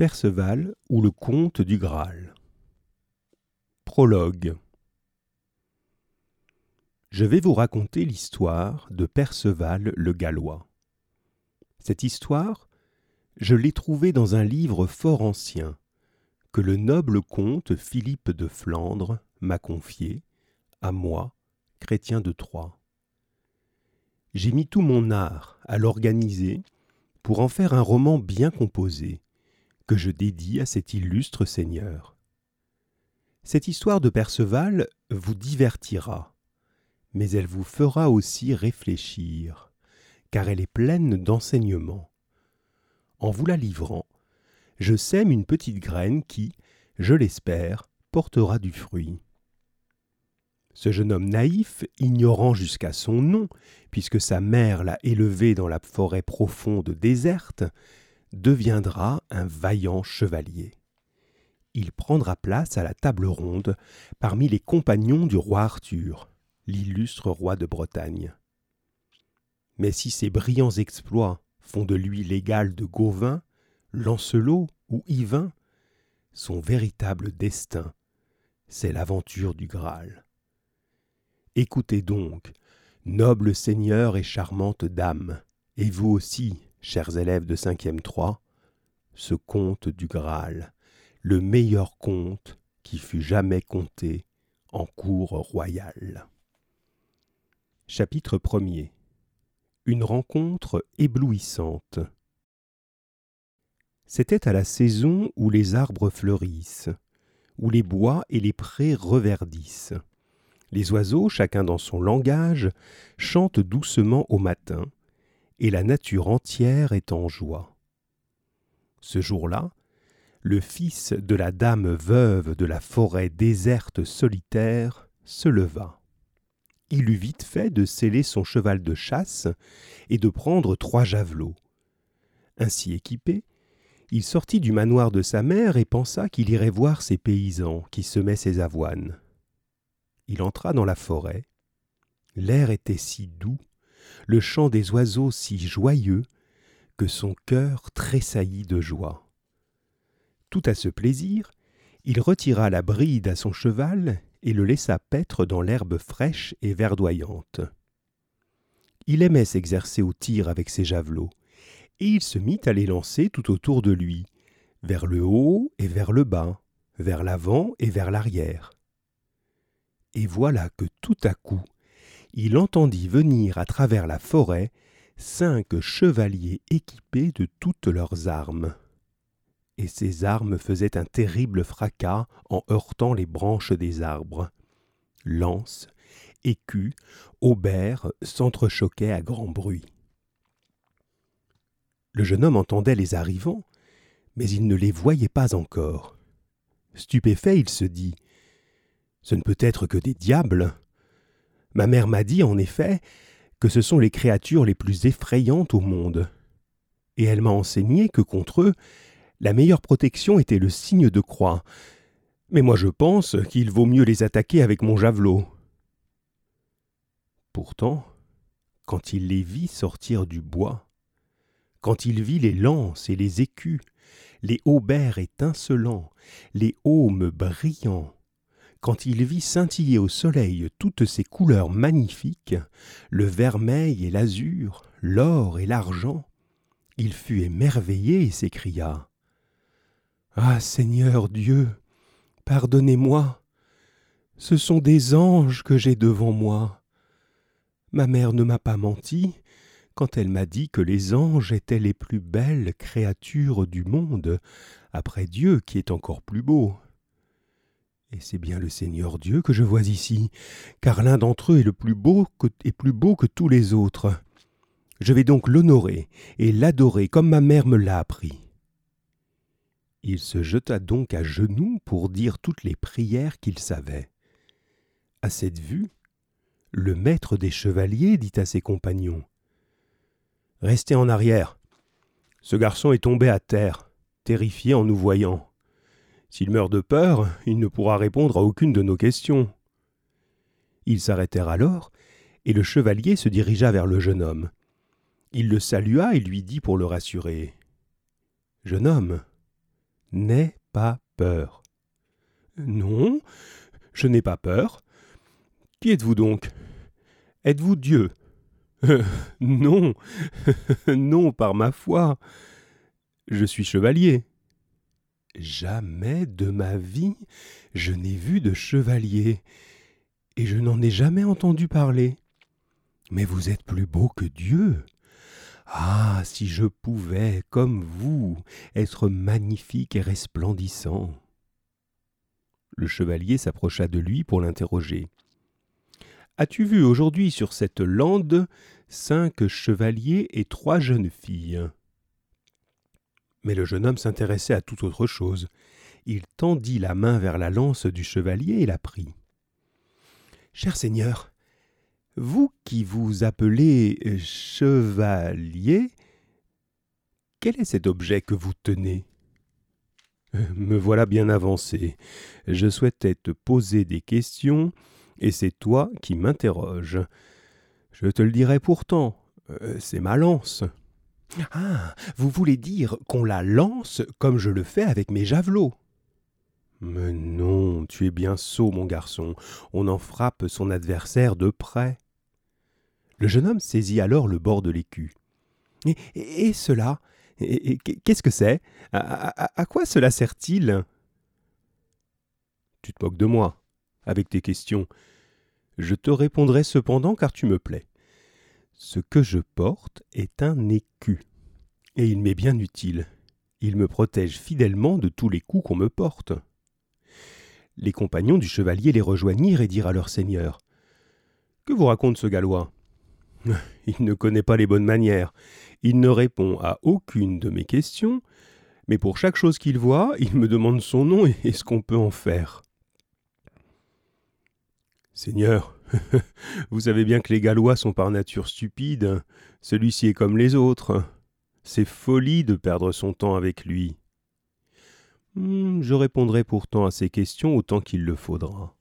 Perceval ou le comte du Graal. Prologue. Je vais vous raconter l'histoire de Perceval le Gallois. Cette histoire, je l'ai trouvée dans un livre fort ancien que le noble comte Philippe de Flandre m'a confié, à moi, chrétien de Troyes. J'ai mis tout mon art à l'organiser pour en faire un roman bien composé, que je dédie à cet illustre seigneur. Cette histoire de Perceval vous divertira, mais elle vous fera aussi réfléchir, car elle est pleine d'enseignements. En vous la livrant, je sème une petite graine qui, je l'espère, portera du fruit. Ce jeune homme naïf, ignorant jusqu'à son nom, puisque sa mère l'a élevé dans la forêt profonde déserte, deviendra un vaillant chevalier. Il prendra place à la table ronde parmi les compagnons du roi Arthur, l'illustre roi de Bretagne. Mais si ses brillants exploits font de lui l'égal de Gauvin, Lancelot ou Yvain, son véritable destin, c'est l'aventure du Graal. Écoutez donc, noble seigneur et charmante dame, et vous aussi, chers élèves de 5e 3, ce conte du Graal, le meilleur conte qui fut jamais conté en cour royale. Chapitre 1 Une rencontre éblouissante. C'était à la saison où les arbres fleurissent, où les bois et les prés reverdissent. Les oiseaux, chacun dans son langage, chantent doucement au matin, et la nature entière est en joie. Ce jour-là, le fils de la dame veuve de la forêt déserte solitaire se leva. Il eut vite fait de sceller son cheval de chasse et de prendre trois javelots. Ainsi équipé, il sortit du manoir de sa mère et pensa qu'il irait voir ses paysans qui semaient ses avoines. Il entra dans la forêt. L'air était si doux, le chant des oiseaux si joyeux, que son cœur tressaillit de joie. Tout à ce plaisir, il retira la bride à son cheval et le laissa paître dans l'herbe fraîche et verdoyante. Il aimait s'exercer au tir avec ses javelots, et il se mit à les lancer tout autour de lui, vers le haut et vers le bas, vers l'avant et vers l'arrière. Et voilà que tout à coup, il entendit venir à travers la forêt cinq chevaliers équipés de toutes leurs armes. Et ces armes faisaient un terrible fracas en heurtant les branches des arbres. Lances, écus, aubert s'entrechoquaient à grand bruit. Le jeune homme entendait les arrivants, mais il ne les voyait pas encore. Stupéfait, il se dit Ce ne peut être que des diables. Ma mère m'a dit, en effet, que ce sont les créatures les plus effrayantes au monde. Et elle m'a enseigné que contre eux, la meilleure protection était le signe de croix. Mais moi je pense qu'il vaut mieux les attaquer avec mon javelot. Pourtant, quand il les vit sortir du bois, quand il vit les lances et les écus, les haubers étincelants, les aumes brillants, quand il vit scintiller au soleil toutes ces couleurs magnifiques, le vermeil et l'azur, l'or et l'argent, il fut émerveillé et s'écria Ah Seigneur Dieu, pardonnez-moi, ce sont des anges que j'ai devant moi. Ma mère ne m'a pas menti, quand elle m'a dit que les anges étaient les plus belles créatures du monde, après Dieu qui est encore plus beau. Et c'est bien le Seigneur Dieu que je vois ici, car l'un d'entre eux est le plus beau que, plus beau que tous les autres. Je vais donc l'honorer et l'adorer comme ma mère me l'a appris. Il se jeta donc à genoux pour dire toutes les prières qu'il savait. À cette vue, le maître des chevaliers dit à ses compagnons Restez en arrière. Ce garçon est tombé à terre, terrifié en nous voyant. S'il meurt de peur, il ne pourra répondre à aucune de nos questions. Ils s'arrêtèrent alors, et le chevalier se dirigea vers le jeune homme. Il le salua et lui dit pour le rassurer. Jeune homme, N'aie pas peur. Non, je n'ai pas peur. Qui êtes-vous donc? Êtes-vous Dieu? Non, non, par ma foi. Je suis chevalier. Jamais de ma vie je n'ai vu de chevalier, et je n'en ai jamais entendu parler. Mais vous êtes plus beau que Dieu. Ah. Si je pouvais, comme vous, être magnifique et resplendissant. Le chevalier s'approcha de lui pour l'interroger. As-tu vu aujourd'hui sur cette lande cinq chevaliers et trois jeunes filles? Mais le jeune homme s'intéressait à toute autre chose. Il tendit la main vers la lance du chevalier et la prit. Cher Seigneur, vous qui vous appelez chevalier, quel est cet objet que vous tenez Me voilà bien avancé. Je souhaitais te poser des questions et c'est toi qui m'interroges. Je te le dirai pourtant, euh, c'est ma lance. Ah. Vous voulez dire qu'on la lance comme je le fais avec mes javelots. Mais non, tu es bien sot, mon garçon. On en frappe son adversaire de près. Le jeune homme saisit alors le bord de l'écu. Et, et, cela Qu'est-ce que c'est? À quoi cela sert-il? Tu te moques de moi, avec tes questions. Je te répondrai cependant car tu me plais. Ce que je porte est un écu, et il m'est bien utile. Il me protège fidèlement de tous les coups qu'on me porte. Les compagnons du chevalier les rejoignirent et dirent à leur seigneur Que vous raconte ce Gallois? Il ne connaît pas les bonnes manières. Il ne répond à aucune de mes questions, mais pour chaque chose qu'il voit, il me demande son nom et ce qu'on peut en faire. Seigneur, vous savez bien que les Gallois sont par nature stupides. Celui-ci est comme les autres. C'est folie de perdre son temps avec lui. Hmm, je répondrai pourtant à ces questions autant qu'il le faudra.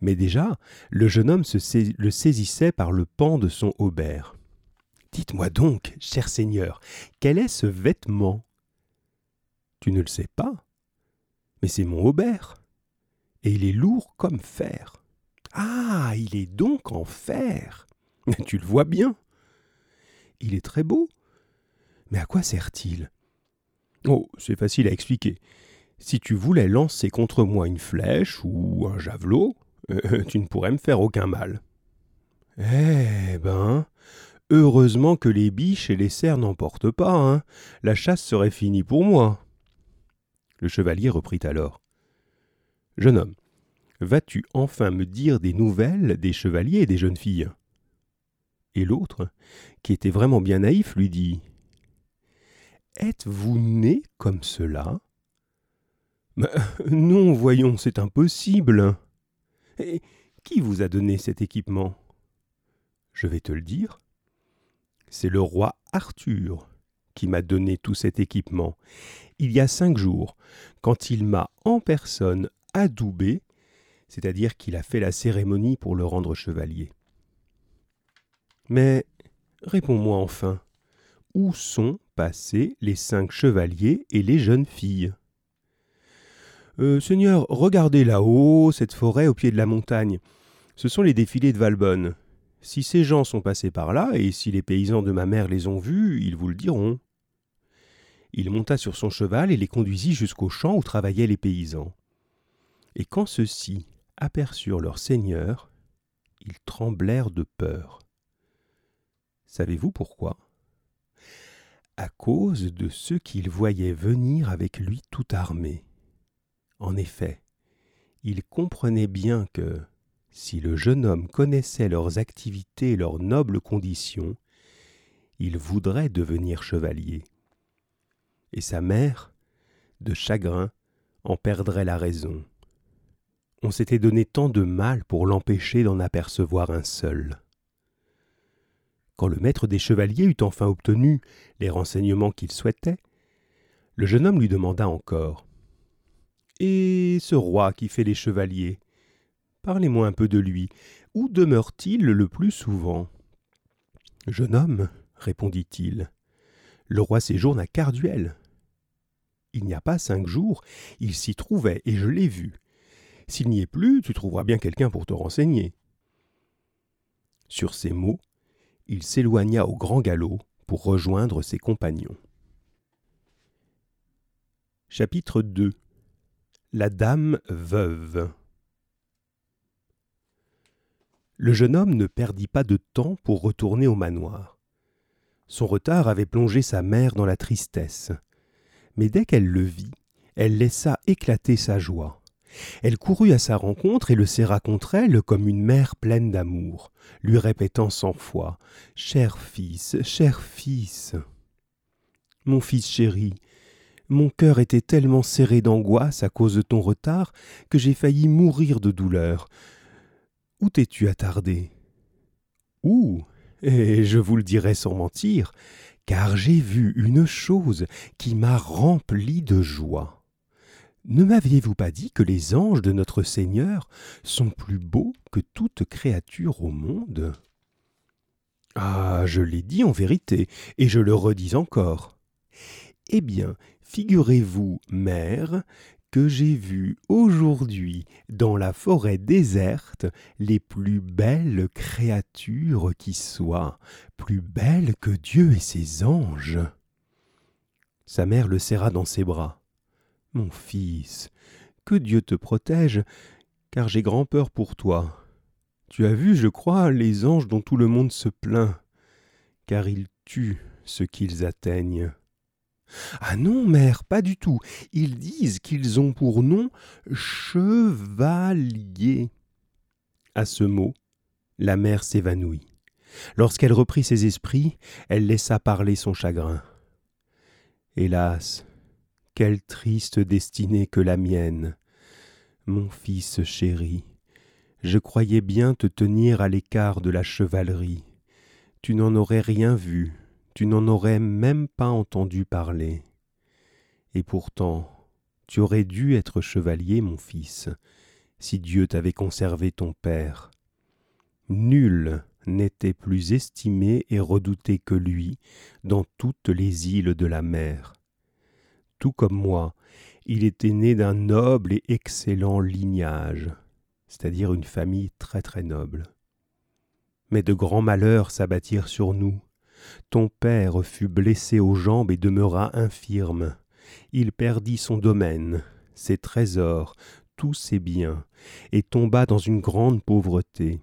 Mais déjà, le jeune homme le saisissait par le pan de son haubert. Dites-moi donc, cher Seigneur, quel est ce vêtement? Tu ne le sais pas Mais c'est mon haubert et il est lourd comme fer. Ah, il est donc en fer. Tu le vois bien. Il est très beau. Mais à quoi sert-il? Oh, c'est facile à expliquer. Si tu voulais lancer contre moi une flèche ou un javelot, tu ne pourrais me faire aucun mal. Eh ben, heureusement que les biches et les cerfs n'emportent pas, hein. La chasse serait finie pour moi. Le chevalier reprit alors. Jeune homme, vas-tu enfin me dire des nouvelles des chevaliers et des jeunes filles? Et l'autre, qui était vraiment bien naïf, lui dit Êtes-vous né comme cela Non, voyons, c'est impossible. Et qui vous a donné cet équipement? Je vais te le dire. C'est le roi Arthur qui m'a donné tout cet équipement. Il y a cinq jours, quand il m'a en personne adoubé, c'est-à-dire qu'il a fait la cérémonie pour le rendre chevalier. Mais réponds-moi enfin, où sont passés les cinq chevaliers et les jeunes filles? Euh, Seigneur, regardez là-haut, cette forêt au pied de la montagne. Ce sont les défilés de Valbonne. Si ces gens sont passés par là, et si les paysans de ma mère les ont vus, ils vous le diront. Il monta sur son cheval et les conduisit jusqu'au champ où travaillaient les paysans. Et quand ceux-ci aperçurent leur seigneur, ils tremblèrent de peur. Savez-vous pourquoi? À cause de ceux qu'ils voyaient venir avec lui tout armés. En effet, ils comprenaient bien que, si le jeune homme connaissait leurs activités et leurs nobles conditions, il voudrait devenir chevalier. Et sa mère, de chagrin, en perdrait la raison on s'était donné tant de mal pour l'empêcher d'en apercevoir un seul. Quand le maître des chevaliers eut enfin obtenu les renseignements qu'il souhaitait, le jeune homme lui demanda encore. Et ce roi qui fait les chevaliers Parlez-moi un peu de lui. Où demeure-t-il le plus souvent? Jeune homme, répondit-il, le roi séjourne à Carduel. il n'y a pas cinq jours, il s'y trouvait et je l'ai vu. S'il n'y est plus, tu trouveras bien quelqu'un pour te renseigner. Sur ces mots, il s'éloigna au grand galop pour rejoindre ses compagnons. Chapitre 2 La dame veuve Le jeune homme ne perdit pas de temps pour retourner au manoir. Son retard avait plongé sa mère dans la tristesse. Mais dès qu'elle le vit, elle laissa éclater sa joie. Elle courut à sa rencontre et le serra contre elle comme une mère pleine d'amour, lui répétant cent fois Cher fils, cher fils. Mon fils chéri, mon cœur était tellement serré d'angoisse à cause de ton retard que j'ai failli mourir de douleur. Où t'es-tu attardé? Où? Et je vous le dirai sans mentir, car j'ai vu une chose qui m'a rempli de joie. Ne m'aviez-vous pas dit que les anges de notre Seigneur sont plus beaux que toute créature au monde? Ah, je l'ai dit en vérité, et je le redis encore. Eh bien, figurez-vous, mère, que j'ai vu aujourd'hui dans la forêt déserte les plus belles créatures qui soient, plus belles que Dieu et ses anges. Sa mère le serra dans ses bras. Mon fils, que Dieu te protège, car j'ai grand peur pour toi. Tu as vu, je crois, les anges dont tout le monde se plaint, car ils tuent ce qu'ils atteignent. Ah non, mère, pas du tout. Ils disent qu'ils ont pour nom chevalier. À ce mot, la mère s'évanouit. Lorsqu'elle reprit ses esprits, elle laissa parler son chagrin. Hélas, quelle triste destinée que la mienne. Mon fils chéri, je croyais bien te tenir à l'écart de la chevalerie. Tu n'en aurais rien vu, tu n'en aurais même pas entendu parler. Et pourtant, tu aurais dû être chevalier, mon fils, si Dieu t'avait conservé ton père. Nul n'était plus estimé et redouté que lui dans toutes les îles de la mer tout comme moi, il était né d'un noble et excellent lignage, c'est-à-dire une famille très très noble. Mais de grands malheurs s'abattirent sur nous. Ton père fut blessé aux jambes et demeura infirme. Il perdit son domaine, ses trésors, tous ses biens, et tomba dans une grande pauvreté.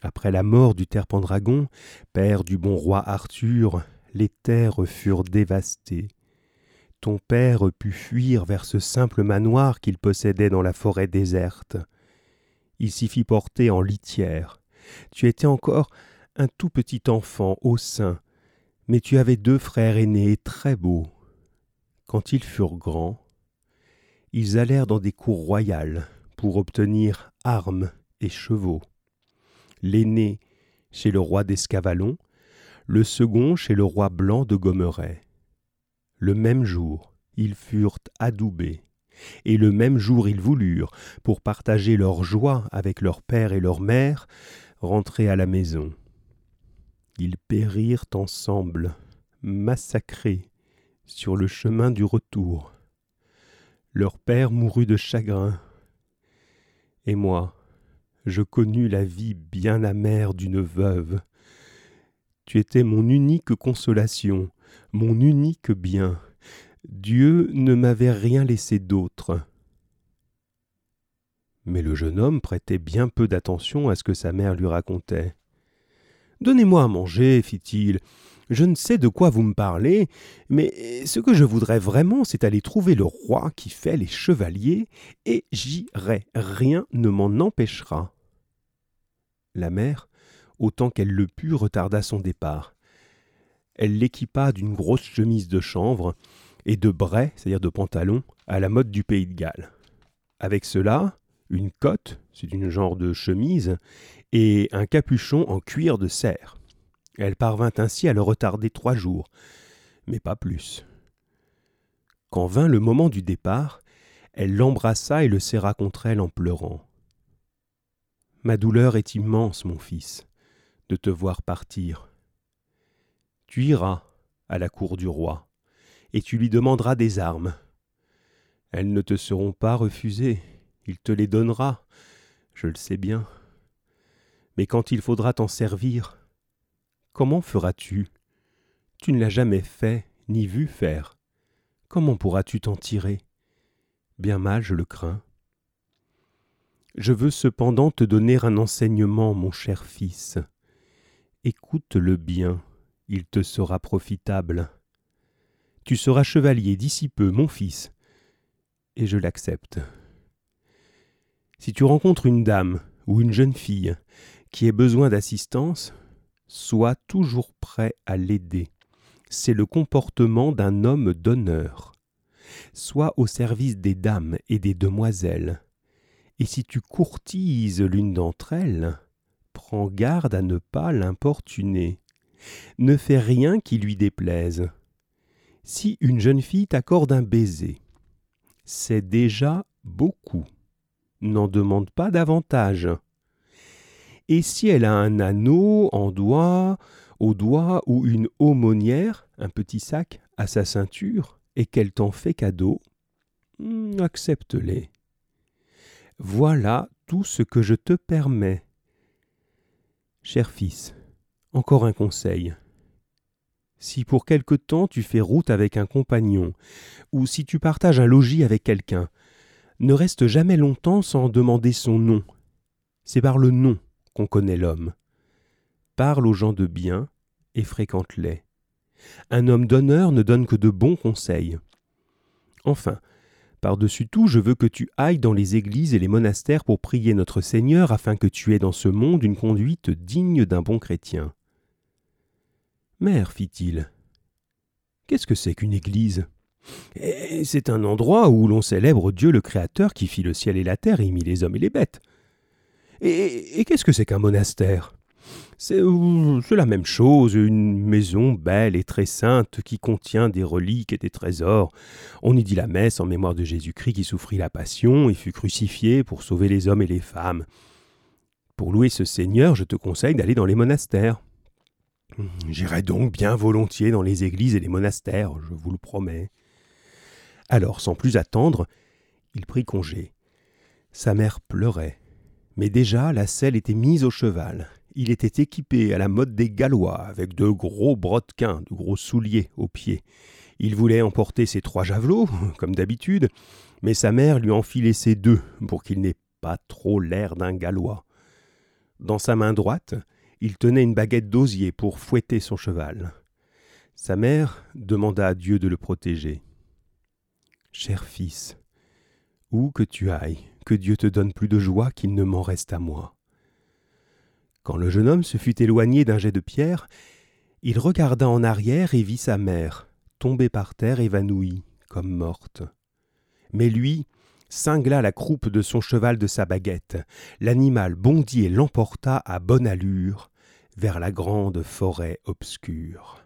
Après la mort du Terpendragon, père du bon roi Arthur, les terres furent dévastées ton père put fuir vers ce simple manoir qu'il possédait dans la forêt déserte. Il s'y fit porter en litière. Tu étais encore un tout petit enfant au sein, mais tu avais deux frères aînés très beaux. Quand ils furent grands, ils allèrent dans des cours royales pour obtenir armes et chevaux. L'aîné chez le roi d'Escavalon, le second chez le roi blanc de Gommeret. Le même jour, ils furent adoubés, et le même jour ils voulurent, pour partager leur joie avec leur père et leur mère, rentrer à la maison. Ils périrent ensemble, massacrés, sur le chemin du retour. Leur père mourut de chagrin. Et moi, je connus la vie bien amère d'une veuve. Tu étais mon unique consolation, mon unique bien. Dieu ne m'avait rien laissé d'autre. Mais le jeune homme prêtait bien peu d'attention à ce que sa mère lui racontait. Donnez-moi à manger, fit-il. Je ne sais de quoi vous me parlez, mais ce que je voudrais vraiment, c'est aller trouver le roi qui fait les chevaliers, et j'irai, rien ne m'en empêchera. La mère, autant qu'elle le put, retarda son départ elle l'équipa d'une grosse chemise de chanvre et de brais, c'est-à-dire de pantalons, à la mode du pays de Galles. Avec cela, une cotte, c'est une genre de chemise, et un capuchon en cuir de cerf. Elle parvint ainsi à le retarder trois jours, mais pas plus. Quand vint le moment du départ, elle l'embrassa et le serra contre elle en pleurant. Ma douleur est immense, mon fils, de te voir partir tu iras à la cour du roi, et tu lui demanderas des armes. Elles ne te seront pas refusées, il te les donnera, je le sais bien. Mais quand il faudra t'en servir, comment feras-tu? Tu ne l'as jamais fait, ni vu faire. Comment pourras-tu t'en tirer? Bien mal, je le crains. Je veux cependant te donner un enseignement, mon cher fils. Écoute-le bien, il te sera profitable. Tu seras chevalier d'ici peu, mon fils, et je l'accepte. Si tu rencontres une dame ou une jeune fille qui ait besoin d'assistance, sois toujours prêt à l'aider. C'est le comportement d'un homme d'honneur. Sois au service des dames et des demoiselles. Et si tu courtises l'une d'entre elles, prends garde à ne pas l'importuner. Ne fais rien qui lui déplaise. Si une jeune fille t'accorde un baiser, c'est déjà beaucoup. N'en demande pas davantage. Et si elle a un anneau en doigt, au doigt ou une aumônière, un petit sac à sa ceinture, et qu'elle t'en fait cadeau, hmm, accepte-les. Voilà tout ce que je te permets. Cher fils, encore un conseil. Si pour quelque temps tu fais route avec un compagnon, ou si tu partages un logis avec quelqu'un, ne reste jamais longtemps sans demander son nom. C'est par le nom qu'on connaît l'homme. Parle aux gens de bien et fréquente-les. Un homme d'honneur ne donne que de bons conseils. Enfin, par-dessus tout, je veux que tu ailles dans les églises et les monastères pour prier notre Seigneur afin que tu aies dans ce monde une conduite digne d'un bon chrétien. Mère, fit-il, qu'est-ce que c'est qu'une église? Eh, C'est un endroit où l'on célèbre Dieu le Créateur qui fit le ciel et la terre et mit les hommes et les bêtes. Et, et qu'est-ce que c'est qu'un monastère? C'est la même chose, une maison belle et très sainte qui contient des reliques et des trésors. On y dit la messe en mémoire de Jésus-Christ qui souffrit la passion et fut crucifié pour sauver les hommes et les femmes. Pour louer ce Seigneur, je te conseille d'aller dans les monastères. J'irai donc bien volontiers dans les églises et les monastères, je vous le promets. Alors, sans plus attendre, il prit congé. Sa mère pleurait, mais déjà la selle était mise au cheval. Il était équipé à la mode des Gallois, avec de gros brodequins, de gros souliers aux pieds. Il voulait emporter ses trois javelots, comme d'habitude, mais sa mère lui enfilait ses deux, pour qu'il n'ait pas trop l'air d'un Gallois. Dans sa main droite, il tenait une baguette d'osier pour fouetter son cheval. Sa mère demanda à Dieu de le protéger. Cher fils, où que tu ailles, que Dieu te donne plus de joie qu'il ne m'en reste à moi. Quand le jeune homme se fut éloigné d'un jet de pierre, il regarda en arrière et vit sa mère, tombée par terre évanouie, comme morte. Mais lui, cingla la croupe de son cheval de sa baguette. L'animal bondit et l'emporta à bonne allure vers la grande forêt obscure.